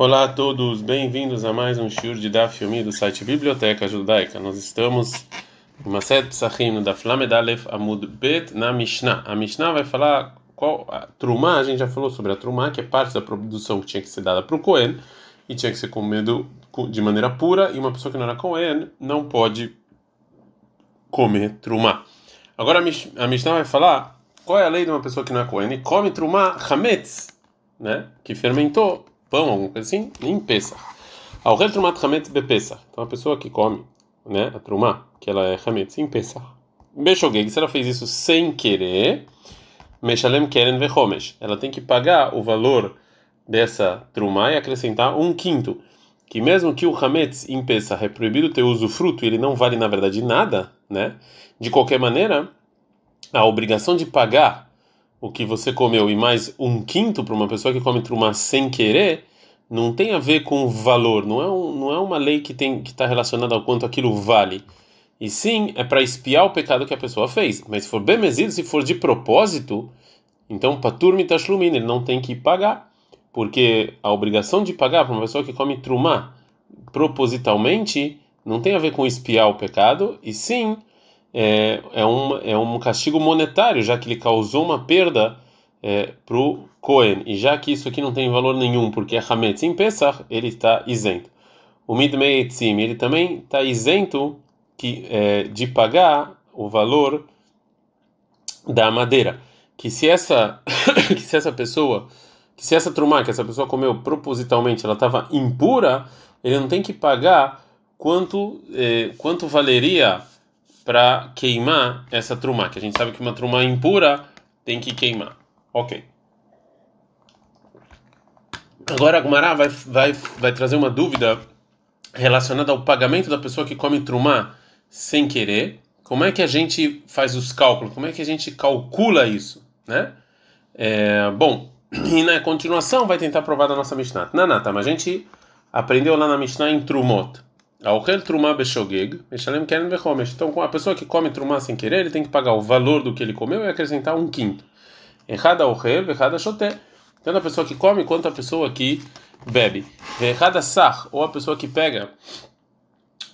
Olá a todos, bem-vindos a mais um shiur de Daf Yomi do site Biblioteca Judaica. Nós estamos em Maset Psachim no Daf Lamed Aleph Amud Bet na Mishnah. A Mishnah vai falar qual a Trumá, a gente já falou sobre a Trumá, que é parte da produção que tinha que ser dada para o Cohen e tinha que ser comido de maneira pura e uma pessoa que não era Cohen não pode comer Trumá. Agora a Mishnah vai falar qual é a lei de uma pessoa que não é Cohen e come Trumá Hametz, né, que fermentou pão, alguma coisa assim, em Pesach. Ao rei trumat hametz bepesach. Então a pessoa que come, né, a trumá, que ela é hametz em Pesach. Beshogeg, se ela fez isso sem querer, meshalem keren vehomesh. Ela tem que pagar o valor dessa trumá e acrescentar um quinto. Que mesmo que o hametz em Pesach é proibido ter usufruto, ele não vale na verdade nada, né? De qualquer maneira, a obrigação de pagar o que você comeu e mais um quinto para uma pessoa que come trumá sem querer, não tem a ver com valor, não é, um, não é uma lei que tem que está relacionada ao quanto aquilo vale. E sim, é para espiar o pecado que a pessoa fez. Mas se for bem mezido, se for de propósito, então patur tashlumin, ele não tem que pagar, porque a obrigação de pagar para uma pessoa que come trumá propositalmente não tem a ver com espiar o pecado, e sim é, é, um, é um castigo monetário, já que ele causou uma perda é, para o Cohen. E já que isso aqui não tem valor nenhum, porque é Hametz em Pesach, ele está isento. O Midmeitzim, ele também está isento que, é, de pagar o valor da madeira. Que se essa, que se essa pessoa, que se essa trumá que essa pessoa comeu propositalmente, ela estava impura, ele não tem que pagar quanto, é, quanto valeria para queimar essa trumá, que a gente sabe que uma trumá impura tem que queimar. Ok. Agora a Gumara vai, vai, vai trazer uma dúvida relacionada ao pagamento da pessoa que come trumá sem querer. Como é que a gente faz os cálculos? Como é que a gente calcula isso, né? É, bom, e na continuação vai tentar provar da nossa Mishnah. Nanata, mas a gente aprendeu lá na Mishnah em Trumot. Aochel trumá beshogeg, meshalem keren bechomesh. Então, a pessoa que come trumá sem querer, ele tem que pagar o valor do que ele comeu e acrescentar um quinto. Errada aochel, errada shoté. Tanto a pessoa que come quanto a pessoa que bebe. Errada sach, ou a pessoa que pega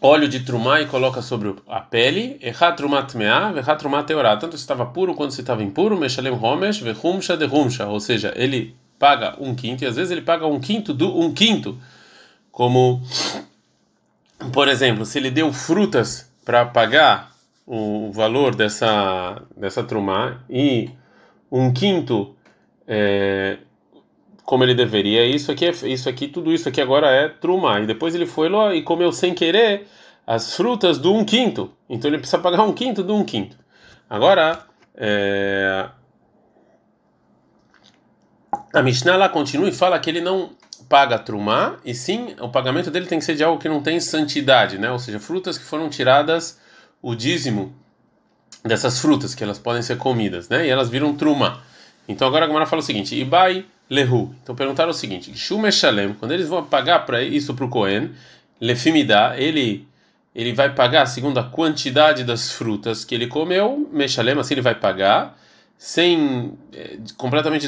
óleo de trumá e coloca sobre a pele. Errad trumat mea, errad trumat teorá. Tanto se estava puro quanto se estava impuro. Meshalem homesh, vehumsha de humsha. Ou seja, ele paga um quinto e às vezes ele paga um quinto do um quinto. Como por exemplo, se ele deu frutas para pagar o valor dessa dessa trumá e um quinto é, como ele deveria, isso aqui é, isso aqui tudo isso aqui agora é trumá e depois ele foi lá e comeu sem querer as frutas do um quinto, então ele precisa pagar um quinto do um quinto. Agora é, a Mishnah lá continua e fala que ele não paga trumá, e sim, o pagamento dele tem que ser de algo que não tem santidade, né? Ou seja, frutas que foram tiradas o dízimo dessas frutas, que elas podem ser comidas, né? E elas viram trumá. Então agora a Gamara fala o seguinte: Ibai lehu. Então perguntaram o seguinte: Shumeshalem, quando eles vão pagar para isso para o Cohen, lefimidá, ele ele vai pagar segundo a quantidade das frutas que ele comeu, meshalem, assim ele vai pagar sem é, completamente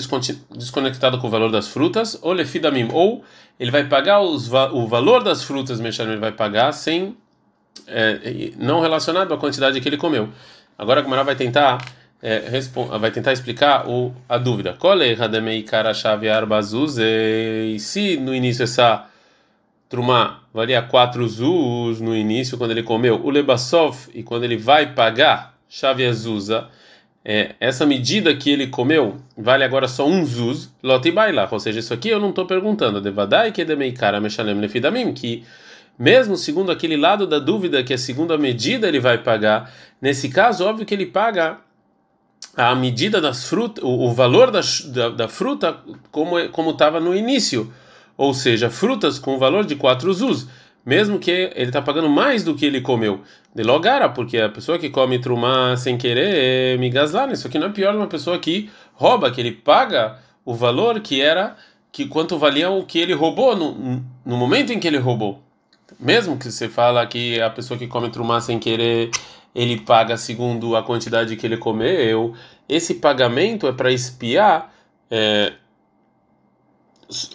desconectado com o valor das frutas, ou lefidamim, ou ele vai pagar os, o valor das frutas, Meshalim, ele vai pagar sem é, não relacionado à quantidade que ele comeu. Agora a vai tentar é, vai tentar explicar o, a dúvida. E se no início essa trumá valia quatro zuz no início quando ele comeu o lebassov e quando ele vai pagar chave azusa é, essa medida que ele comeu vale agora só um zuz, loti baila. Ou seja, isso aqui eu não estou perguntando. Devadai que demeikara meshalem lefidamim, que mesmo segundo aquele lado da dúvida que a segunda medida ele vai pagar, nesse caso, óbvio que ele paga a medida das frutas, o, o valor da, da, da, fruta como é, estava no início, ou seja, frutas com o valor de quatro zuz mesmo que ele está pagando mais do que ele comeu. De logara, porque a pessoa que come trumá sem querer é migaslan. Isso aqui não é pior de uma pessoa que rouba, que ele paga o valor que era, que quanto valia o que ele roubou no, no momento em que ele roubou. Mesmo que você fala que a pessoa que come trumá sem querer ele paga segundo a quantidade que ele comeu, esse pagamento é para espiar. É,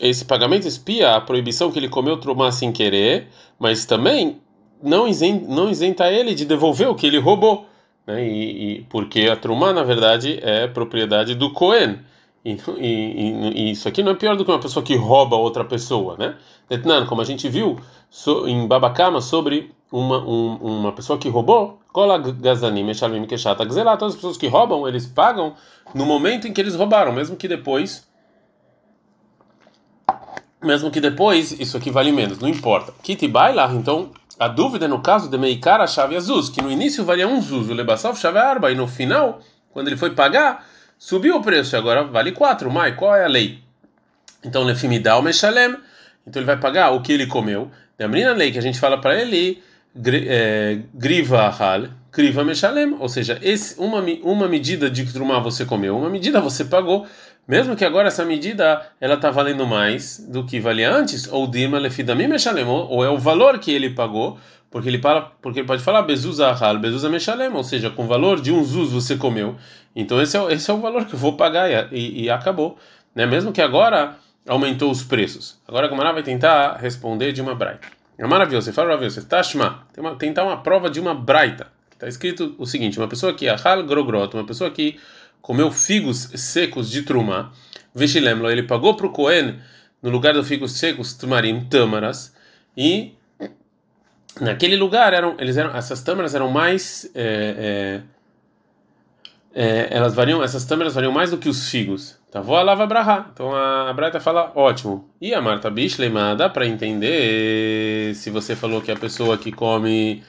esse pagamento expia a proibição que ele comeu trumá sem querer, mas também não isenta, não isenta ele de devolver o que ele roubou, né? E, e porque a trumá na verdade é propriedade do Cohen. E, e, e, isso aqui não é pior do que uma pessoa que rouba outra pessoa, né? Detnan, como a gente viu so, em Babacama sobre uma, um, uma pessoa que roubou, Kola Gazanim, Keshata, Gzelá, todas as pessoas que roubam, eles pagam no momento em que eles roubaram, mesmo que depois mesmo que depois isso aqui vale menos, não importa. Kiti baila, então a dúvida é no caso de Meikara chave azul, que no início valia um zuz, o chave arba, e no final, quando ele foi pagar, subiu o preço e agora vale quatro. Mai, qual é a lei? Então, Lefimidal Meshalem, então ele vai pagar o que ele comeu. Da menina lei que a gente fala para ele, é, griva hal, griva meshalem, ou seja, esse, uma, uma medida de trumá você comeu, uma medida você pagou. Mesmo que agora essa medida ela está valendo mais do que valia antes, ou dirma lefidamim meshalem, ou é o valor que ele pagou, porque ele fala, porque ele pode falar bezuza ahal, bezuza meshalem, ou seja, com o valor de um zuz você comeu. Então esse é, esse é o valor que eu vou pagar e, e, acabou, né? Mesmo que agora aumentou os preços. Agora a Gamara vai tentar responder de uma braita. É maravilhoso. Você fala maravilhoso. Tashma, tem uma, tentar uma prova de uma braita. Está escrito o seguinte: uma pessoa que ahal grogrot, uma pessoa que comeu figos secos de truma, veshilemlo, ele pagou para o Cohen, no lugar dos figos secos, tumarim, tâmaras, e naquele lugar eram, eles eram, essas tâmaras eram mais, é, é, é, elas variam, essas tâmaras variam mais do que os figos. Tá, vou a lava brahá. Então a, Braita fala, ótimo. E a Marta Bishlema, dá para entender se você falou que a pessoa que come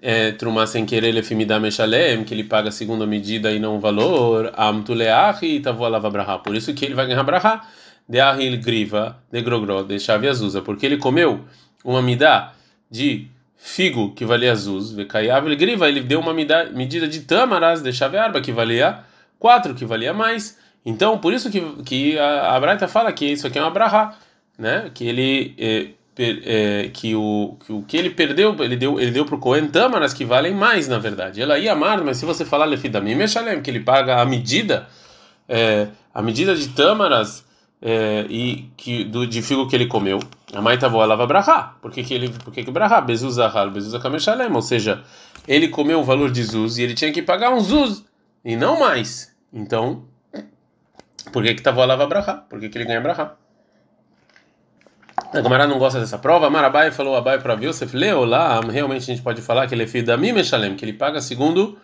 é, trumá sem querer lefimidá meshalem, que ele paga a segunda medida e não o valor, amtuleahi tavua lava brahá. Por isso que ele vai ganhar brahá. De ahil griva, de grogro, de chave azusa. Porque ele comeu uma midá de figo que valia azuz, vekaiav griva, ele deu uma medida de tamaras de chave arba que valia quatro, que valia mais. Então, por isso que, que a, a Braita fala que isso aqui é uma brahá, né? Que ele é, é, que o que o que ele perdeu, ele deu ele deu para o Cohen tâmaras que valem mais, na verdade. Ela ia amar, mas se você falar lefidamim meshalem, que ele paga a medida, é, a medida de tâmaras é, e que do de figo que ele comeu, a mãe tava lava brahá. Por que que ele, por que que brahá? Bezuza kameshalem, ou seja, ele comeu o valor de zuz e ele tinha que pagar um zuz e não mais. Então, por que que tava lava brahá? Por que que ele ganha brahá? A Gamara não gosta dessa prova. Marabai falou Abai para Yosef, leu lá, realmente a gente pode falar que ele é filho da Mimeshalem, que ele paga segundo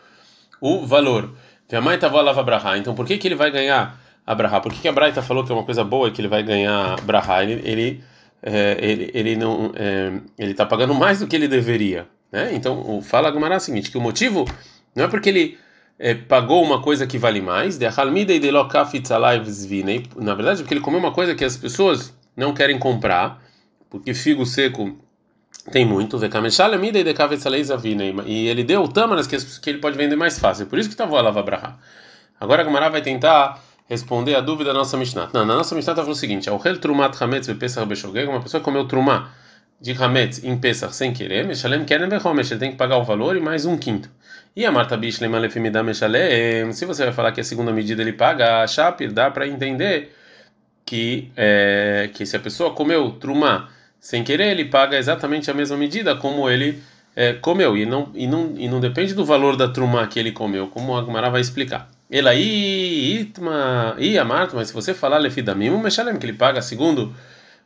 o valor. A brahá. Então por que que ele vai ganhar a brahá? Por que que a Braita falou que é uma coisa boa e que ele vai ganhar brahá? Ele ele é, ele, ele não é, ele está pagando mais do que ele deveria, né? Então fala a Gamara o seguinte, que o motivo não é porque ele é, pagou uma coisa que vale mais, de na verdade, porque ele comeu uma coisa que as pessoas não querem comprar, porque figo seco tem muito, e ele deu tâmaras que, que ele pode vender mais fácil, por isso que estava a lava brahá. Agora a Gamara vai tentar responder a dúvida da nossa Mishnah. Não, na nossa Mishnah está falando o seguinte: rel trumat hametz pesach beshogeg, uma pessoa comeu trumá de hametz em pesach sem querer, meshalem keren bechomesh, ele tem que pagar o valor e mais um quinto. E a Marta Bishlem alefimidam meshalem, se você vai falar que a segunda medida ele paga, a shapir dá para entender que é, que se a pessoa comeu trumá sem querer, ele paga exatamente a mesma medida como ele é, comeu e não e não e não depende do valor da trumá que ele comeu, como a Gemara vai explicar. Ele aí itma e a Marta, mas se você falar lefidamimo meshalem que ele paga segundo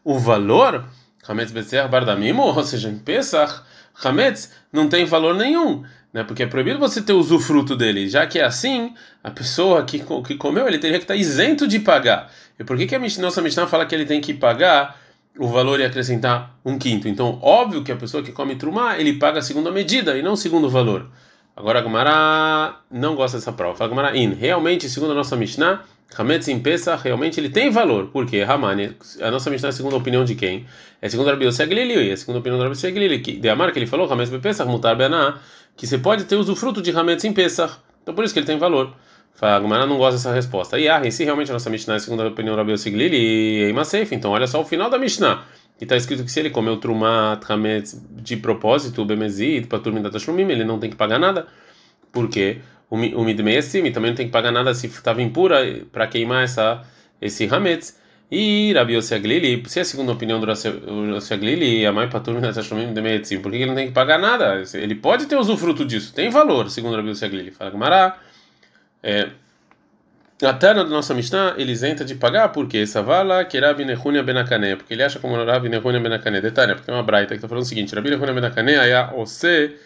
o valor, hametz betzer bardamimo, ou seja, em Pesach, hametz não tem valor nenhum né? Porque é proibido você ter usufruto dele, já que é assim, a pessoa que, que comeu ele teria que estar isento de pagar. E por que, que a nossa Mishnah fala que ele tem que pagar o valor e acrescentar um quinto? Então, óbvio que a pessoa que come trumá, ele paga segundo a medida e não segundo o valor. Agora a Gumara não gosta dessa prova. Fala Gumara in. Realmente, segundo a nossa Mishnah, Hametz em Pesach, realmente ele tem valor. Por quê? Ramani, a nossa Mishnah é a opinião de quem? É segundo Rabi Yossi Aglili, é a opinião do Rabi Yossi Aglili, que de Amar que ele falou, Hametz em Pesach, mutar bená, que você pode ter usufruto de Hametz em Pesach. Então por isso que ele tem valor. Fala, Gumara não gosta dessa resposta. E ah, se realmente a nossa Mishnah é a opinião do Rabi Yossi Aglili, é Imasef, então olha só o final da Mishnah. E está escrito que se ele comeu Trumat, Hametz de propósito, Bemezid, para turma da Tashumim, ele não tem que pagar nada. Por quê? O, o também não tem que pagar nada se estava impura para queimar essa esse hametz. E Rabi Yossi se é a segunda opinião do Yossi Aglili, a mãe patur Tashlumin de Metzim, por que ele não tem que pagar nada? Ele pode ter usufruto disso, tem valor, segundo Rabi Yossi. Fala Gamara, é, a Tana da nossa Mishnah, ele isenta de pagar, porque Savala que Rabi Nehunia Benakane, porque ele acha como Rabi Nehunia Benakane. Detalhe, porque é uma braita que está falando o seguinte: Rabi Nehunia Benakane, aya ose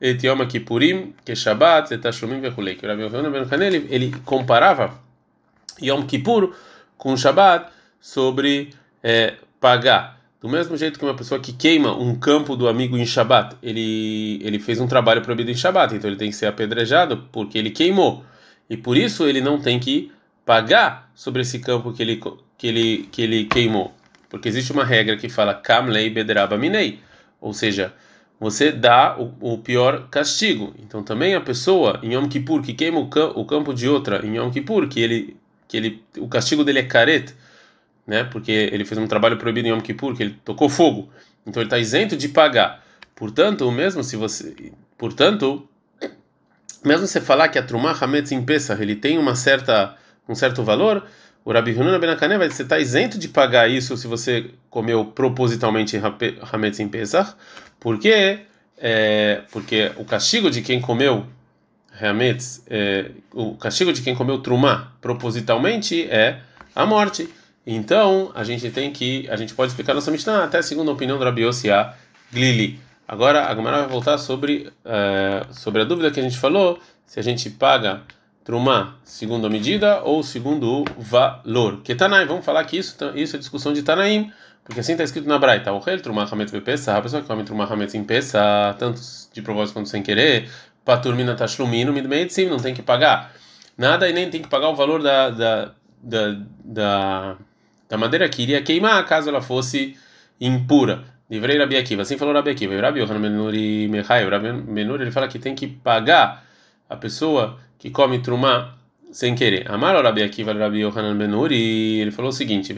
et yom kippurim, que Shabbat, et tashlumin vechulei. Que Rabi Nehunia Benakane, ele, ele comparava Yom Kippur com Shabbat sobre é, pagar. Do mesmo jeito que uma pessoa que queima um campo do amigo em Shabbat, ele, ele fez um trabalho proibido em Shabbat, então ele tem que ser apedrejado porque ele queimou e por isso ele não tem que pagar sobre esse campo que ele que ele que ele queimou, porque existe uma regra que fala kamlei bedraba minei, ou seja, você dá o, o, pior castigo. Então também a pessoa em Yom Kippur que queima o, campo, o campo de outra em Yom Kippur, que ele que ele o castigo dele é caret, né? Porque ele fez um trabalho proibido em Yom Kippur, que ele tocou fogo. Então ele está isento de pagar. Portanto, mesmo se você, portanto, mesmo você falar que a Trumah Hametz em Pesach ele tem uma certa, um certo valor, o Rabi Hunana Benakane vai você está isento de pagar isso se você comeu propositalmente Hametz em Pesach, porque é, porque o castigo de quem comeu Hametz, é, o castigo de quem comeu Trumah propositalmente é a morte. Então, a gente tem que, a gente pode explicar nossa Mishnah até segundo a opinião do Rabi Yossi Glili. Agora a Gemara vai voltar sobre, uh, sobre a dúvida que a gente falou, se a gente paga trumá segundo a medida ou segundo o valor. Que Tanaim, vamos falar que isso, isso é discussão de Tanaim, porque assim está escrito na Braita, o rei trumá hametz bepesa, a pessoa que come trumá hametz em pesa, tanto de propósito quanto sem querer, paturmina tashlumino midmeitzim, não tem que pagar nada e nem tem que pagar o valor da, da, da, da, da madeira que iria queimar caso ela fosse impura. Livrei Rabi Akiva. Assim falou Rabi Akiva. Rabi Menuri Mechai. Rabi Menuri ele fala que tem que pagar a pessoa que come trumá sem querer. Amar Rabi Akiva Rabi Yohanan Menuri. Ele falou o seguinte.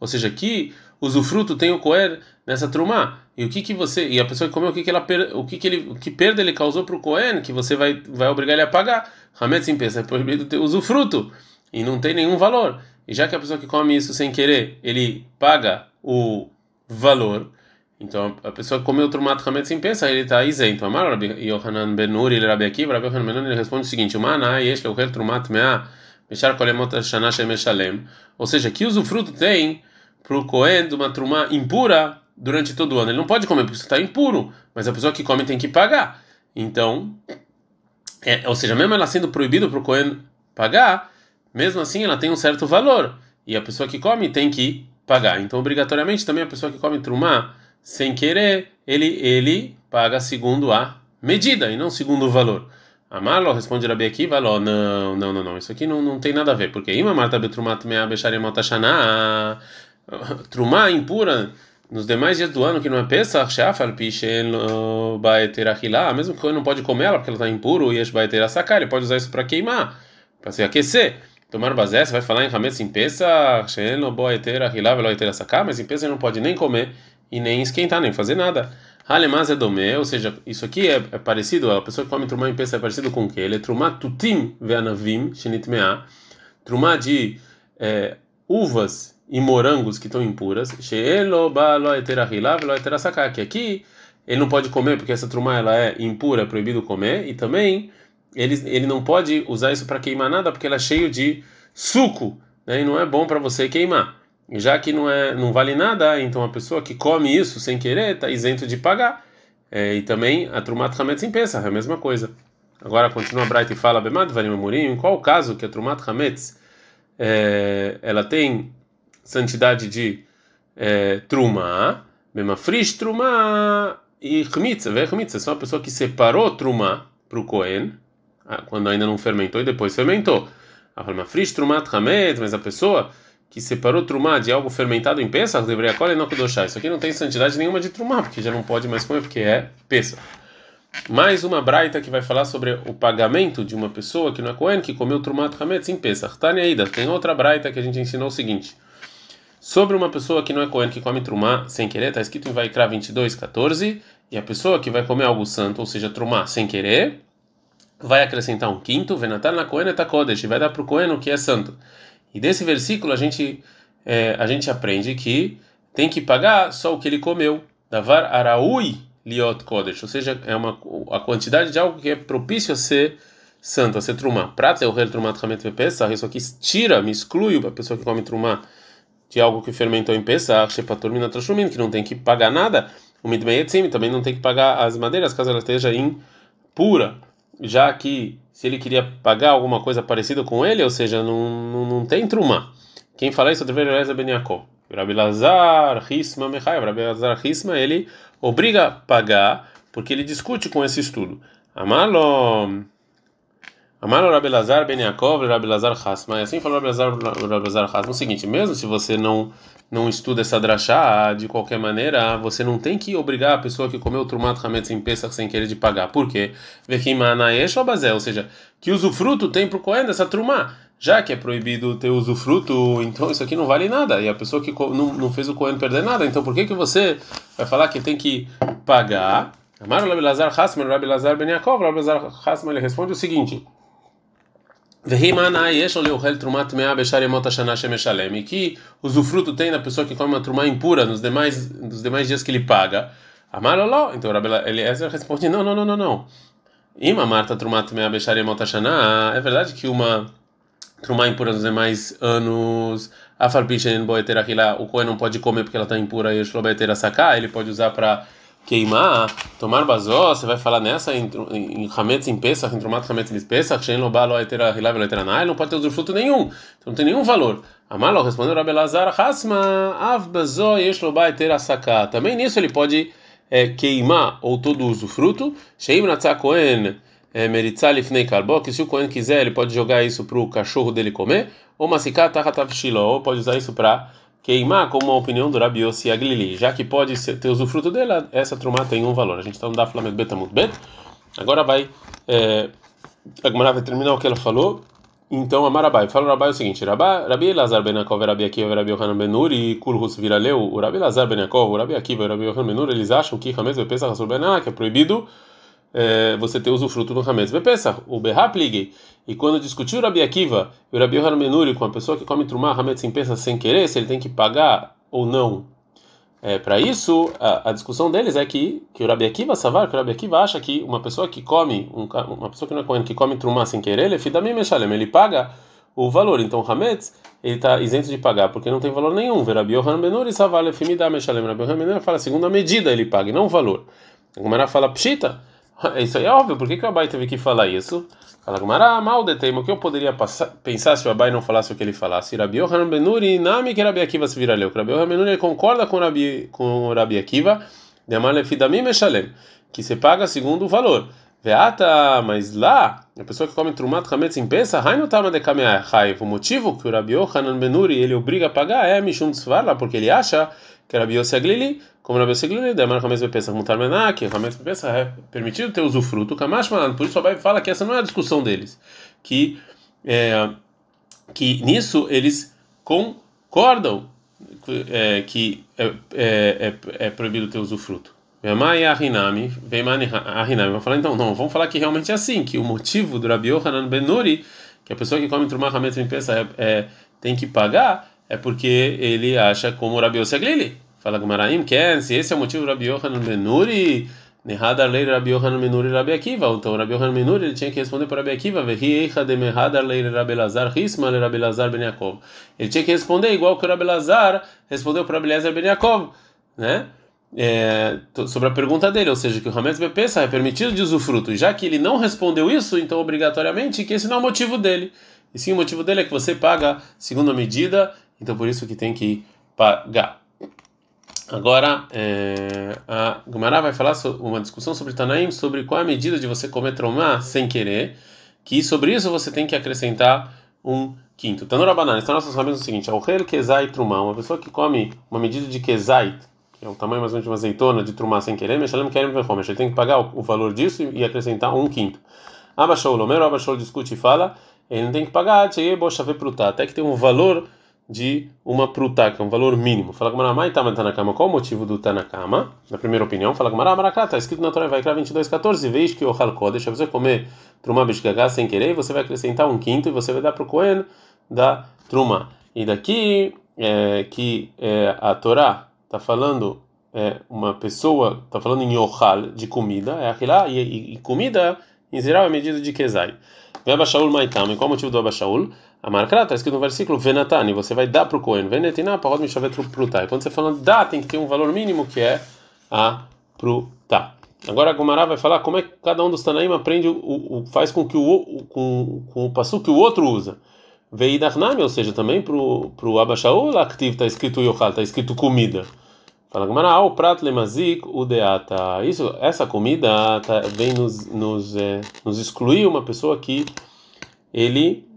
Ou seja, que usufruto tem o coer nessa trumá. E o que que você e a pessoa que comeu o que que ela o que que ele o que perda ele causou para o coen que você vai vai obrigar ele a pagar. Hametz sem é proibido ter usufruto e não tem nenhum valor. E já que a pessoa que come isso sem querer, ele paga o valor. Então, a pessoa que comeu trumat hametz sem pensar, ele está isento. Amar Rabbi Yohanan ben Uri, ele Rabbi Akiva, Rabbi Yohanan ben Uri, ele responde o seguinte: Mana, yesh leuchel trumat mea, mechar kolemot shana shemeshalem. Ou seja, que usufruto tem para o Cohen de uma trumá impura durante todo o ano. Ele não pode comer porque está impuro, mas a pessoa que come tem que pagar. Então, é, ou seja, mesmo ela sendo proibido para o Cohen pagar, mesmo assim ela tem um certo valor. E a pessoa que come tem que pagar. Então, obrigatoriamente, também a pessoa que come trumá sem querer, ele ele paga segundo a medida e não segundo o valor. Amalo responde Rabi Akiva, não, não, não, não, isso aqui não, não tem nada a ver, porque ima marta betrumat mea becharemot shana, trumá impura nos demais dias do ano que não é Pesach, shafal pishen baeter achilá, mesmo que ele não pode comer ela porque ela está impuro, e baeter sacar, ele pode usar isso para queimar, para se aquecer. Tomar bazé, você vai falar em Hametz em Pesach, Sheeno boaetera hilá veloetera saká, mas em Pesach não pode nem comer e nem esquentar, nem fazer nada. Halemaz é domé, ou seja, isso aqui é, é, parecido, a pessoa que come trumá em Pesach é parecido com o quê? Ele é trumá tutim ve'anavim shenitmea, trumá de é, uvas e morangos que estão impuras, Sheelo baloetera hilá veloetera saká, que aqui ele não pode comer porque essa trumá ela é impura, é proibido comer, e também ele, ele não pode usar isso para queimar nada porque ela é cheio de suco, né? E não é bom para você queimar. Já que não é, não vale nada, então a pessoa que come isso sem querer está isento de pagar. É, e também a Trumat Hametz em Pesach, é a mesma coisa. Agora continua a Bright e fala, Bemad Varim Amurim, em qual caso que a Trumat Hametz é, ela tem santidade de é, Trumá, Bemafrish Trumá e Chmitza, vê Chmitza, só uma pessoa que separou Trumá para o Cohen, ah, quando ainda não fermentou e depois fermentou. Frisch trumat hamet, mas a pessoa que separou trumá de algo fermentado em Pesach deveria colher no kudoshá. Isso aqui não tem santidade nenhuma de trumá, porque já não pode mais comer porque é Pesach. Mais uma braita que vai falar sobre o pagamento de uma pessoa que não é Cohen, que comeu trumat hamet em Pesach. Tânia Ida, tem outra braita que a gente ensinou o seguinte. Sobre uma pessoa que não é Cohen, que come trumá sem querer, está escrito em Vaikra 22, 14, e a pessoa que vai comer algo santo, ou seja, trumá sem querer, vai acrescentar um quinto, Venatar na et Kodesh, vai dar para o Kohen o que é santo. E desse versículo a gente é, a gente aprende que tem que pagar só o que ele comeu. Davar araui liot kodesh, ou seja, é uma a quantidade de algo que é propício a ser santo, a ser trumá. Prata é o rei trumá hamet pesach, isso aqui tira, me exclui a pessoa que come trumá de algo que fermentou em pesach, shepatur minat que não tem que pagar nada. O midmeyetzim também não tem que pagar as madeiras caso ela esteja impura, já que se ele queria pagar alguma coisa parecida com ele, ou seja, não, não, não tem trumá. Quem fala isso é Eliezer Ben Yaakov. Rabi Lazar, Hisma, Mechai, Rabi Lazar, Hisma, ele obriga a pagar porque ele discute com esse estudo. Amalo, Amalo Rabi Lazar, Ben Yaakov, Rabi Lazar, Hasma. E assim falou Rabi Lazar, Rabi Lazar, Hasma. O seguinte, mesmo se você não não estuda essa drachá, de qualquer maneira, você não tem que obrigar a pessoa que comeu trumat hametz em Pesach sem querer de pagar. Por quê? Ou seja, que usufruto tem para o Cohen dessa trumá já que é proibido ter usufruto, então isso aqui não vale nada. E a pessoa que não, não fez o Cohen perder nada, então por que, que você vai falar que tem que pagar? Amar Rabi Lazar Hasman, Rabi Lazar Ben Yaakov, Rabi Lazar Hasman, ele responde o seguinte: que usufruto tem na pessoa que come uma trumá impura nos demais, nos demais dias que ele paga. Amar Então Rabi Eliezer responde: não, não, não, não, não. Ima Marta Trumat Mea Bechare Motashana. É verdade que uma trumá impura nos demais anos, a farpichem boeterachila, o coelho não pode comer porque ela está impura e o boetera sacar, ele pode usar para queimar, tomar bazó, você vai falar nessa em Hametz em Pesach, em Trumat Hametz em Pesach, Shen lo balo etera hilav não pode ter usufruto nenhum, então não tem nenhum valor. Amalo respondeu Rabi Lazar, Hasma, av bazó yesh lo ba etera sacar. Também nisso ele pode é, queimar ou todo usufruto. Sheim natzah kohen, é, Meritzah lifnei kalbo, que se o Cohen quiser, ele pode jogar isso para o cachorro dele comer, ou massikat tachatav shilo, ou pode usar isso para queimar, como a opinião do Rabi Yossi Aglili, já que pode ter usufruto dela, essa trumá tem um valor. A gente está no Daf Lamed Betamut Bet, agora vai, é, a Gemara vai terminar o que ela falou, então a Marabai, fala o Rabai o seguinte, Rabi Lazar ben Yaakov, Rabi Akiva, Rabi Yohanan ben Nur e Kulhus viraleu, o Rabi Lazar ben Yaakov, o Rabi Akiva, o Rabi Yohanan ben Nur, eles acham que Hametz Bepesach ben que é proibido é, você ter usufruto do Hametz Bepesach, o Behap liguei. E quando discutiu o Rabi Akiva e o Rabi Yohanan Menuri com a pessoa que come Trumah Hametz em Pesach sem querer, se ele tem que pagar ou não, é, para isso, a, a, discussão deles é que, que o Rabi Akiva Savar, que o Rabi Akiva acha que uma pessoa que come, um, uma pessoa que não é comendo, que come Trumah sem querer, ele é fidamim meshalem, ele paga o valor. Então, Hametz, ele está isento de pagar, porque não tem valor nenhum. Rabi Yohanan Menuri Savar, lefimidam meshalem. Rabi Yohanan Menuri fala, segundo a medida ele paga, e não o valor. A Gumara fala, pshita, Isso aí é óbvio, por que, que o Abai teve que falar isso? Fala Gumara, mal detém, o que eu poderia passar, pensar se o Abai não falasse o que ele falasse? Rabi Yohanan Benuri, nami que Rabi Akiva se vira leu. Rabi Yohanan Benuri concorda com, Rabi, com Rabi Akiva, de Amalefidamim Meshalem, que se paga segundo o valor. Veata, mas lá, a pessoa que come trumat hametz em peça, tama de O motivo que o Rabi Yohanan Benuri ele obriga a pagar é Mishum Tzvar porque ele acha que Rabi Yossi Aglili como Rabi Seglili, Demar Hametz Bepesach Mutar Menak, Hametz Bepesach é permitido ter usufruto, Kamash Malan, por isso o Abai fala que essa não é a discussão deles, que, é, que nisso eles concordam é, que é, é, é, é proibido ter usufruto. Vemai Ahinami, Vemai Ahinami, vamos falar então, não, vamos falar que realmente é assim, que o motivo do Rabi Yohanan Benuri, que a pessoa que come Trumah Hametz Bepesach é, é, tem que pagar, é porque ele acha como o Rabi Yossi Aglili, Fala Gumaraim, Ken, se esse é o motivo do Rabi Yohanan Menuri, Nehadar lei Rabi Yohanan Menuri Rabi Akiva, então Rabi Yohanan Menuri ele tinha que responder para Rabi Akiva, Vehi Eicha de Mehadar lei Rabi Lazar, Hisma le Rabi Lazar Ben Yaakov. Ele tinha que responder igual que o Rabi Lazar respondeu para Rabi Lazar Ben Yaakov, né? É, sobre a pergunta dele, ou seja, que o Hametz Bepesa é permitido de usufruto, e já que ele não respondeu isso, então obrigatoriamente que esse não é o motivo dele. E sim, o motivo dele é que você paga segundo a medida, então por isso que tem que pagar. Agora, é, a Gumará vai falar uma discussão sobre Tanaim, sobre qual é a medida de você comer tromá sem querer, que sobre isso você tem que acrescentar um quinto. Tanura banana, então nós sabemos o seguinte: o rei kezai trumá, uma pessoa que come uma medida de kezai, que é o tamanho mais ou menos de uma azeitona de trumá sem querer, meshalem querem ver ele tem que pagar o, valor disso e acrescentar um quinto. Abashou, o Lomero Abashou discute e fala, ele não tem que pagar, até que tem um valor de uma pruta, que é um valor mínimo. Fala com Maramai Tama Tanakama, qual o motivo do Tanakama? Na primeira opinião, fala com Maramaraká, está escrito na Torá, vai criar 22,14, vez que o Halkó deixa você comer trumá bishgagá sem querer, você vai acrescentar um quinto e você vai dar para o da truma. E daqui é, que é, a Torá está falando é, uma pessoa está falando em yohal de comida é aquela e, e, e comida em geral é medida de kezai. Vem Abashaul Maitam. E qual o motivo do Abashaul? A marca está escrito no versículo Venatani, você vai dar para o Cohen. Venetina, parod mishavet prutai. Quando você fala dá, tem que ter um valor mínimo que é a pruta. Agora a Gomara vai falar como é que cada um dos Tanaim aprende, o, o, faz com que o, o com, com o passo que o outro usa. Veidarnami, ou seja, também para o Abashaul, activo está escrito Yochal, está escrito comida. Fala Gomara, ah, o prato lemazik, o deata. Isso, essa comida tá, vem nos, nos, é, nos excluir uma pessoa que ele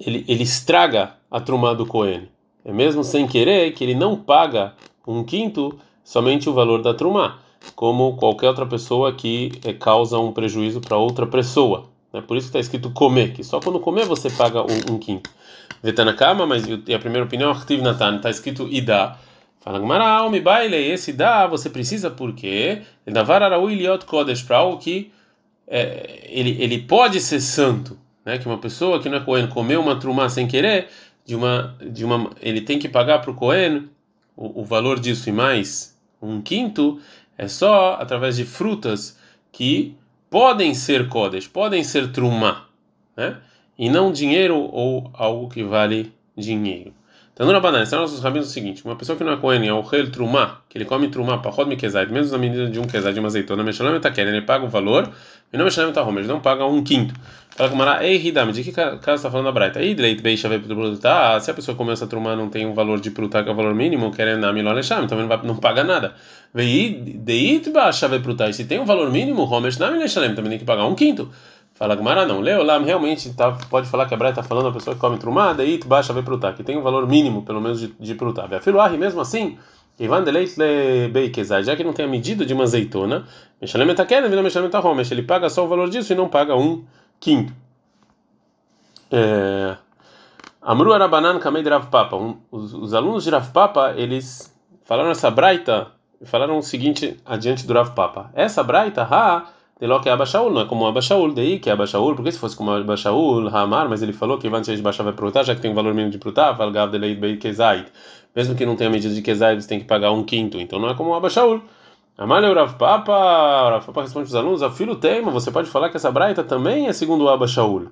ele, ele estraga a trumá do Cohen. É mesmo sem querer que ele não paga um quinto somente o valor da trumá, como qualquer outra pessoa que é, causa um prejuízo para outra pessoa. É por isso que está escrito comer, que só quando comer você paga um, um quinto. Vetanakama, mas e a primeira opinião, Artiv Natan, está escrito Ida. Fala Gmará, me baile, esse dá, você precisa porque Davar Araú Iliot Kodesh, para algo que é, ele, ele pode ser santo né, que uma pessoa que não é Cohen comeu uma trumá sem querer, de uma, de uma, ele tem que pagar para o Cohen o, valor disso e mais um quinto, é só através de frutas que podem ser Kodesh, podem ser trumá, né? e não dinheiro ou algo que vale dinheiro. Na banana, são nossos rabinos o seguinte: uma pessoa que não é Cohen, é o rei trumá, que ele come trumá, pachod me kezait, mesmo na medida de um kezait, de uma azeitona, mexalam tá querendo, ele paga o valor, e não mexalam tá ele não paga um quinto. Fala com Mará, ei, Hidam, de que caso está falando a Braita? Ei, leit beisha vai produtar, se a pessoa começa a trumar não tem um valor de prutar, que é o valor mínimo, querendo na milão lecham, então vai, não paga nada. Vei, deit baixa vai prutar, se tem um valor mínimo, homesh na milão também tem que pagar um quinto. Fala Gumara, não. Leolam realmente tá, pode falar que a Braita está falando a pessoa que come trumada e baixa vai prutar, que tem um valor mínimo, pelo menos, de, de prutar. Filuahi, mesmo assim, Ivan de Leit Beikezai, já que não tem a medida de uma azeitona, Meshalem Etakena, vira Meshalem Tahomesh, ele paga só o valor disso e não paga um quinto. É... Amru Arabanan Kamei de Papa. Um, os, os, alunos de Rav Papa, eles falaram essa braita, falaram o seguinte adiante do Rav Papa. Essa braita, ha, de lo que é Abashaul, não é como Abashaul, daí que é Abashaul, porque se fosse como Abashaul, Hamar, mas ele falou que Ivan de Bashar vai prutar, já que tem um valor mínimo de prutar, Valgav de Leit Beit Kezait. Mesmo que não tenha medida de Kezait, você tem que pagar um quinto, então não é como Abashaul. Amalha Rav Papa, Rav Papa responde os alunos, a filho tema, você pode falar que essa braita também é segundo o Abashaul.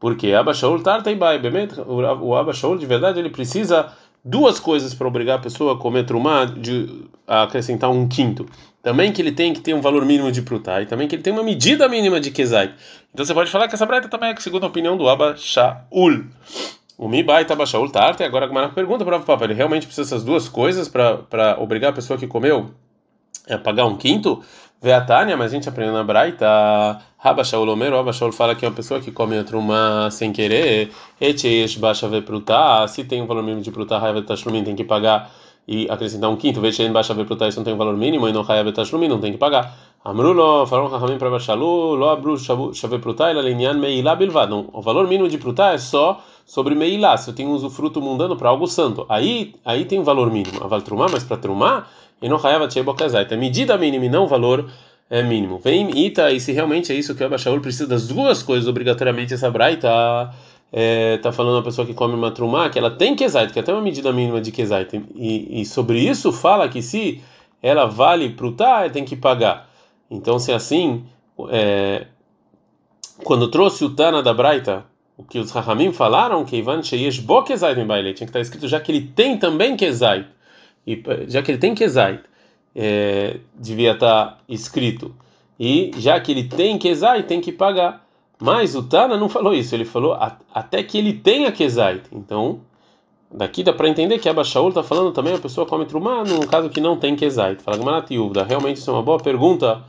Porque Abba Shaul Tartaibai, o Abba Shaul de verdade ele precisa duas coisas para obrigar a pessoa a comer trumá, de a acrescentar um quinto. Também que ele tem que ter um valor mínimo de prutai, também que ele tem uma medida mínima de kezai. Então você pode falar que essa breta também é segundo a opinião do Abba Shaul. O Mibai Abba Shaul Tarte, agora a pergunta para o Papa, ele realmente precisa dessas duas coisas para obrigar a pessoa que comeu a pagar um quinto? Vê a Tânia, mas a gente aprendeu na Braita. Raba Shaul Omer, Raba Shaul fala que é uma pessoa que come a truma sem querer. Etcheish baixa ve prutar. Se tem um valor mínimo de prutar, raiva tashlumin tem que pagar e acrescentar um quinto. Vechein baixa ve prutar, isso não tem um valor mínimo e não raiva tashlumin não tem que pagar. Amrulo, falaram Rahamim para Bashalu, lo abru chave prutar, ela linyan meilá bilvad. O valor mínimo de prutar é só sobre meilá. Se eu tenho um usufruto mundano para algo santo, aí aí tem um valor mínimo. A trumar, mas para trumar e não raiava A medida mínima e não o valor é mínimo. Vem ita, e se realmente é isso que o Abashaul precisa das duas coisas obrigatoriamente, essa braita é, tá falando uma pessoa que come uma trumá, que ela tem kezait, que é até uma medida mínima de kezait. E, e sobre isso fala que se ela vale prutar, tem que pagar. Então, se é assim, é, quando trouxe o Tana da Braita, o que os Rahamim falaram, que Ivan Sheyesh Bo Kezait tinha que estar escrito já que ele tem também Kezait e já que ele tem Kezait, é, devia estar tá escrito. E já que ele tem Kezait, tem que pagar. Mas o Tana não falou isso, ele falou até que ele tenha Kezait. Então, daqui dá para entender que a Shaul está falando também a pessoa come trumá no caso que não tem Kezait. Fala Gmanatiúvda, realmente isso é uma boa pergunta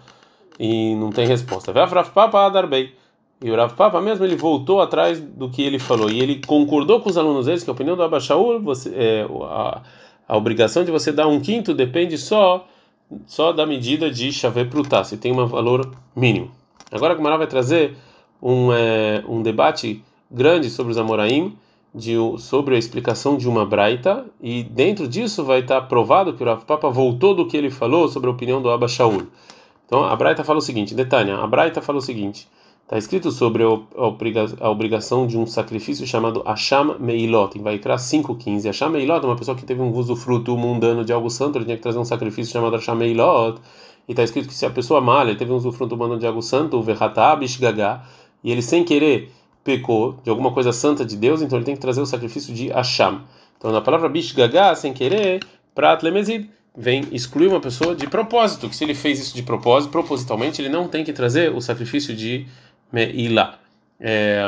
e não tem resposta. Rav Papa Adarbei. E o Rav Papa mesmo ele voltou atrás do que ele falou e ele concordou com os alunos deles que a opinião do Abba Shaul, você, é, a, a obrigação de você dar um quinto depende só só da medida de chave prutá, se tem um valor mínimo. Agora a Gemara vai trazer um, é, um debate grande sobre os Amoraim, de, sobre a explicação de uma braita, e dentro disso vai estar provado que o Papa voltou do que ele falou sobre a opinião do Abba Shaul. Então a braita fala o seguinte, Detânia, a braita fala o seguinte, Está escrito sobre a obrigação de um sacrifício chamado Asham Meilot, em Vaikra 5.15. Asham Meilot é uma pessoa que teve um usufruto mundano de algo santo, ele tinha que trazer um sacrifício chamado Asham Meilot. E está escrito que se a pessoa malha, teve um usufruto mundano de algo santo, o Verhatabish Gaga, e ele sem querer pecou de alguma coisa santa de Deus, então ele tem que trazer o sacrifício de Asham. Então na palavra Bish Gaga, sem querer, Prat Lemezid, vem excluir uma pessoa de propósito, que se ele fez isso de propósito, propositalmente, ele não tem que trazer o sacrifício de Meila. É,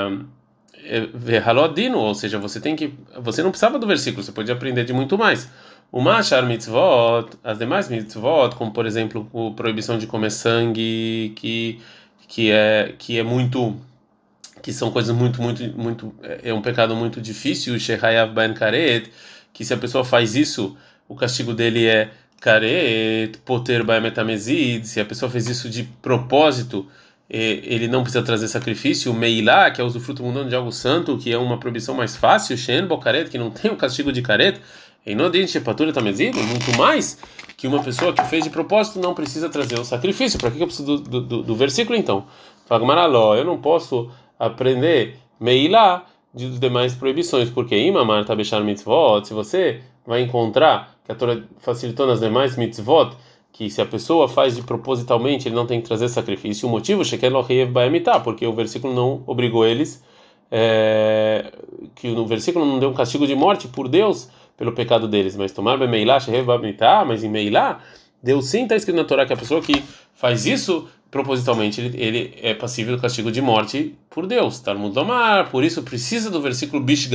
é Halodino, ou seja, você tem que, você não precisava do versículo, você podia aprender de muito mais. O Machar mitzvot, as demais mitzvot, como por exemplo a proibição de comer sangue, que que é que é muito que são coisas muito muito muito é um pecado muito difícil, Shehayav ben karet, que se a pessoa faz isso o castigo dele é karet, poter baemetamezid, se a pessoa fez isso de propósito, ele não precisa trazer sacrifício, o meilá, que é o usufruto mundano de algo santo, que é uma proibição mais fácil, shen bokaret, que não tem o castigo de karet, e no dente patura tamezid, muito mais que uma pessoa que fez de propósito não precisa trazer o sacrifício. Para que eu preciso do, do, do versículo então? Fagmaraló, eu não posso aprender meilá de demais proibições, porque imamar tabechar mitzvot, se você vai encontrar que a Torá facilitou nas demais mitzvot, que se a pessoa faz de propositalmente, ele não tem que trazer sacrifício. O motivo, porque o versículo não obrigou eles, é, que no versículo não deu um castigo de morte por Deus pelo pecado deles, mas tomar bemeilá, mas em meilá, Deus sim está escrito na Torá que a pessoa que faz isso propositalmente ele, ele é passível do castigo de morte por Deus. Talmud Omar, por isso precisa do versículo Bish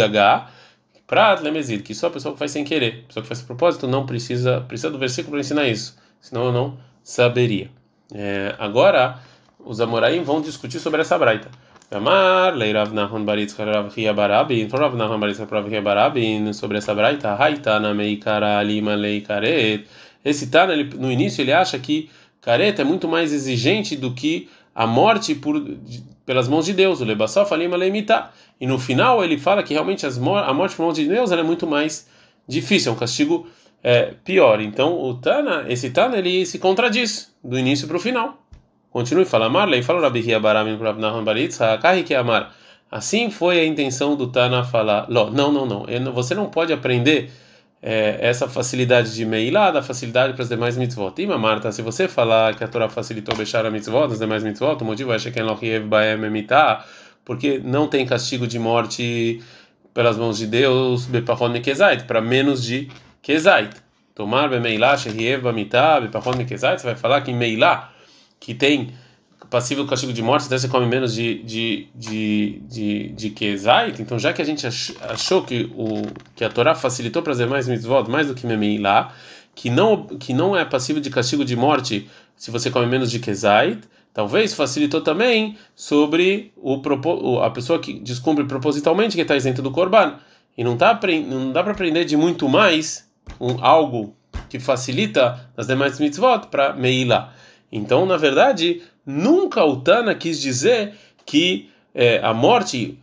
para Lemezid, que só a pessoa que faz sem querer, a pessoa que faz propósito não precisa precisa do versículo para ensinar isso, senão eu não saberia. É, agora os Amoraim vão discutir sobre essa braita. Amar, Leirav Nahon Baritz Rav Hia Barabin, Rav Nahon Baritz Rav Hia Barabin, sobre essa braita, Haitana Meikara Lima Leikaret. Esse Tana, no início, ele acha que careta é muito mais exigente do que a morte por, pelas mãos de Deus, o Lebassal Falima Leimita. E no final ele fala que realmente as, a morte por mãos de Deus é muito mais difícil, é um castigo é, pior. Então o Tana, esse Tana, ele se contradiz do início para o final. Continue fala Marley, fala Rabi Hia Baramin para Nahum Baritza, que amar. Assim foi a intenção do Tana falar: não, não, não, você não pode aprender é, essa facilidade de Meilá da facilidade para as demais mitzvot. Ima Marta, se você falar que a Torá facilitou bechar a mitzvot, as demais mitzvot, o motivo é que porque não tem castigo de morte pelas mãos de Deus, bepachon para menos de kezait. Tomar bemeilá, shehiev bamitá, bepachon mekezait, você vai falar que meilá, que tem passível do castigo de morte, até você come menos de de de de, de kezait. Então, já que a gente achou que o que a Torá facilitou para as demais mitzvot mais do que memeilá, que não que não é passível de castigo de morte se você come menos de kezait, talvez facilitou também sobre o a pessoa que descumpre propositalmente que está isento do korban e não tá não dá para aprender de muito mais um algo que facilita as demais mitzvot para meilá. Então, na verdade, Nunca o Tana quis dizer que é, a morte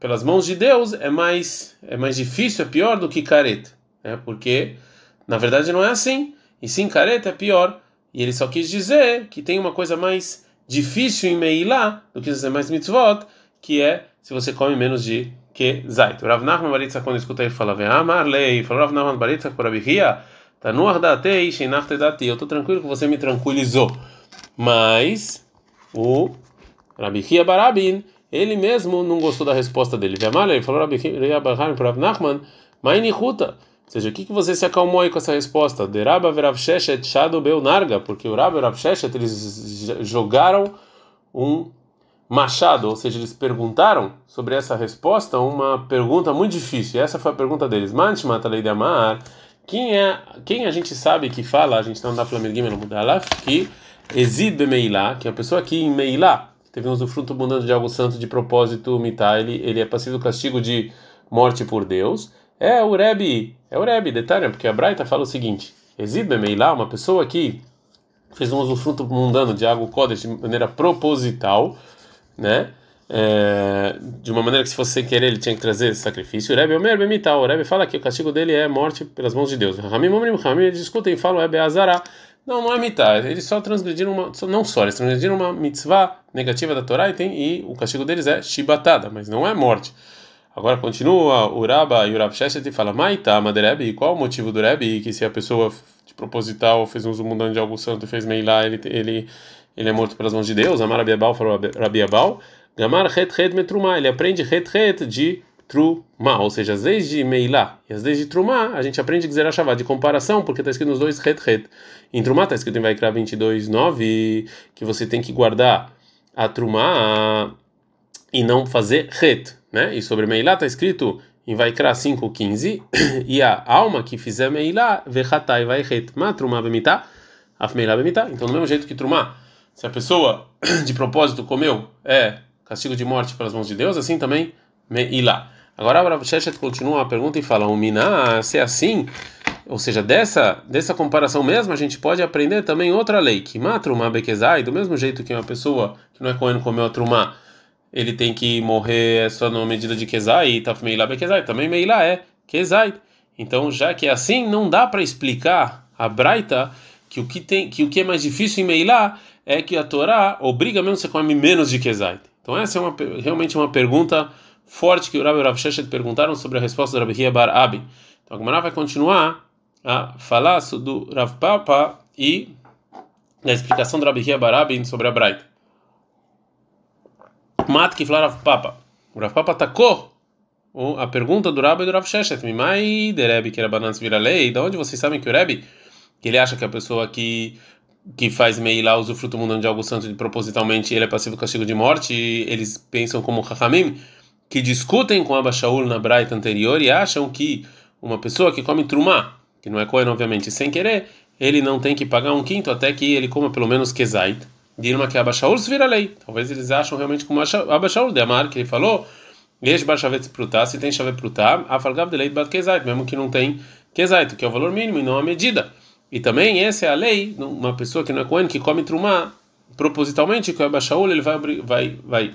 pelas mãos de Deus é mais é mais difícil, é pior do que careta, né? Porque na verdade não é assim. E sim, careta é pior. E ele só quis dizer que tem uma coisa mais difícil em Meilá do que os demais mitzvot, que é se você come menos de que zait. O Rav Nachman Baritza quando escuta ele fala, vem amar lei, falou Rav Nachman Baritza por abihia, tá no ardatei, shinarte dati. Eu tô tranquilo que você me tranquilizou. Mas o Rabi Hia Barabin, ele mesmo não gostou da resposta dele. Ele falou Rabi Hia Barabin para Nachman, Mainihuta. Ou seja, o que, que você se acalmou aí com essa resposta? Deraba Verav Sheshet Shado Belnarga, porque o Rab Verav Sheshet, eles jogaram um machado, ou seja, eles perguntaram sobre essa resposta uma pergunta muito difícil. Essa foi a pergunta deles. Manchmat Lei de Amar. Quem é, quem a gente sabe que fala, a gente não dá Flamengo Gimel Mudalaf, que Exid Bemeilá, que é a pessoa que em Meilá teve um usufruto abundante de algo santo de propósito mitá, ele, ele é passivo do castigo de morte por Deus. É o Rebbe, é o Rebbe, detalhe, porque a Braita fala o seguinte: Exid Bemeilá, uma pessoa que fez um usufruto mundano de algo Kodesh de maneira proposital, né? É, de uma maneira que se fosse sem querer ele tinha que trazer sacrifício. O Rebbe Omer Bemital, o Rebbe fala que o castigo dele é morte pelas mãos de Deus. Ramim Omrim Ramim discutem e falam é Beazará Não, não é mitá. Eles só transgrediram uma. Não só, eles transgrediram uma mitzvah negativa da Torá e, tem, e o castigo deles é chibatada, mas não é morte. Agora continua o Raba e o Sheshet e fala: Maita, Maderebi, e qual o motivo do Rebbe? Que se a pessoa de proposital fez um zumundão de algo santo e fez meilá, ele, ele, ele é morto pelas mãos de Deus. Amar Rabiabal falou Rabiabal. Gamar het het metrumá. Ele aprende het het de truma, ou seja, as leis de meilá e as leis de trumá, a gente aprende que Zerashavá, de comparação, porque está escrito nos dois het het. Em trumá está escrito em Vaikra 22, 9, que você tem que guardar a trumá e não fazer het, né? E sobre meilá está escrito em Vaikra 5, 15, e a alma que fizer meilá, vechatai vai het, trumá bemitá, af meilá bemitá. Então, do mesmo jeito que trumá, se a pessoa de propósito comeu, é castigo de morte pelas mãos de Deus, assim também meilá. Agora Rav Sheshet continua a pergunta e fala: Miná, se é assim, ou seja, dessa, dessa comparação mesmo, a gente pode aprender também outra lei, que matrumá bekezai, do mesmo jeito que uma pessoa que não é coeno comeu a trumá, ele tem que morrer só na medida de kezai, e taf meilá bekezai, também meilá é kezai. Então, já que é assim, não dá para explicar a braita que o que tem, que o que é mais difícil em meilá é que a Torá obriga mesmo você come menos de kezai. Então, essa é uma, realmente uma pergunta forte que o o Rav Sheshet perguntaram sobre a resposta do Rabi Bar Abi. Então a Gemara vai continuar a falar do Rav Papa e da explicação do Rabi Bar Abi sobre a Braita. Mat que fala Rav Papa. O Rav Papa atacou a pergunta do Rabi e do Rav Sheshet. Mimai de Rebbe que era banans vira lei. Da onde vocês sabem que o Rebbe que ele acha que a pessoa que que faz meilá usufruto mundano de algo santo propositalmente ele é passivo do castigo de morte eles pensam como Chachamim que discutem com Abba Shaul na Braita anterior e acham que uma pessoa que come trumá, que não é Cohen, obviamente, sem querer, ele não tem que pagar um quinto até que ele coma pelo menos kezait. Dilma que Abba Shaul se vira lei. Talvez eles acham realmente como Abba Shaul de Amar, que ele falou, Yesh bar shavet prutá, se tem shavet prutá, afalgav de leit bat kezait, mesmo que não tem kezait, que é o valor mínimo e não a medida. E também essa é a lei, uma pessoa que não é Cohen, que come trumá, propositalmente, que o Abba Shaul, ele vai, vai, vai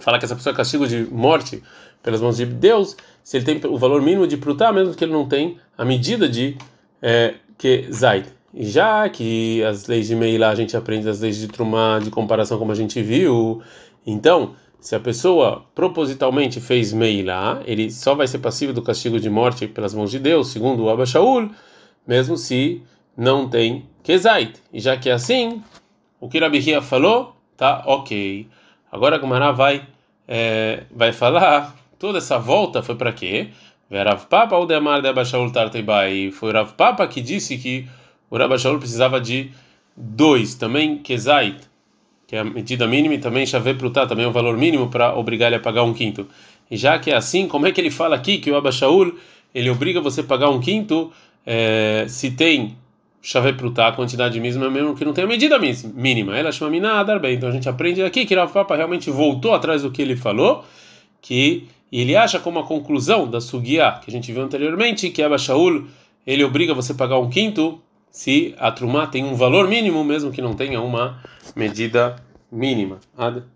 fala que essa pessoa é castigo de morte pelas mãos de Deus, se ele tem o valor mínimo de prutá, mesmo que ele não tem a medida de é, que zaid. E já que as leis de Meilá a gente aprende as leis de Trumá de comparação como a gente viu, então se a pessoa propositalmente fez Meilá, ele só vai ser passível do castigo de morte pelas mãos de Deus, segundo o Abba Shaul, mesmo se não tem Kezait. E já que é assim, o que Rabi falou, tá ok. Agora a Gumara vai é, vai falar toda essa volta foi para quê? Rav Papa ou Demar de Abashaul Tarteibai? Foi Rav Papa que disse que o Rabashaul precisava de dois, também Kezait, que é a medida mínima, e também Chave Prutá, também é o valor mínimo para obrigar ele a pagar um quinto. E já que é assim, como é que ele fala aqui que o Abashaul ele obriga você a pagar um quinto é, se tem chave prutá, a quantidade mesmo, mesmo que não tem a medida mínima. Ela chama minadar bem. Então a gente aprende aqui que Rav Papa realmente voltou atrás do que ele falou, que ele acha como a conclusão da sugia que a gente viu anteriormente, que Abba Shaul, ele obriga você a pagar um quinto se a trumá tem um valor mínimo, mesmo que não tenha uma medida mínima.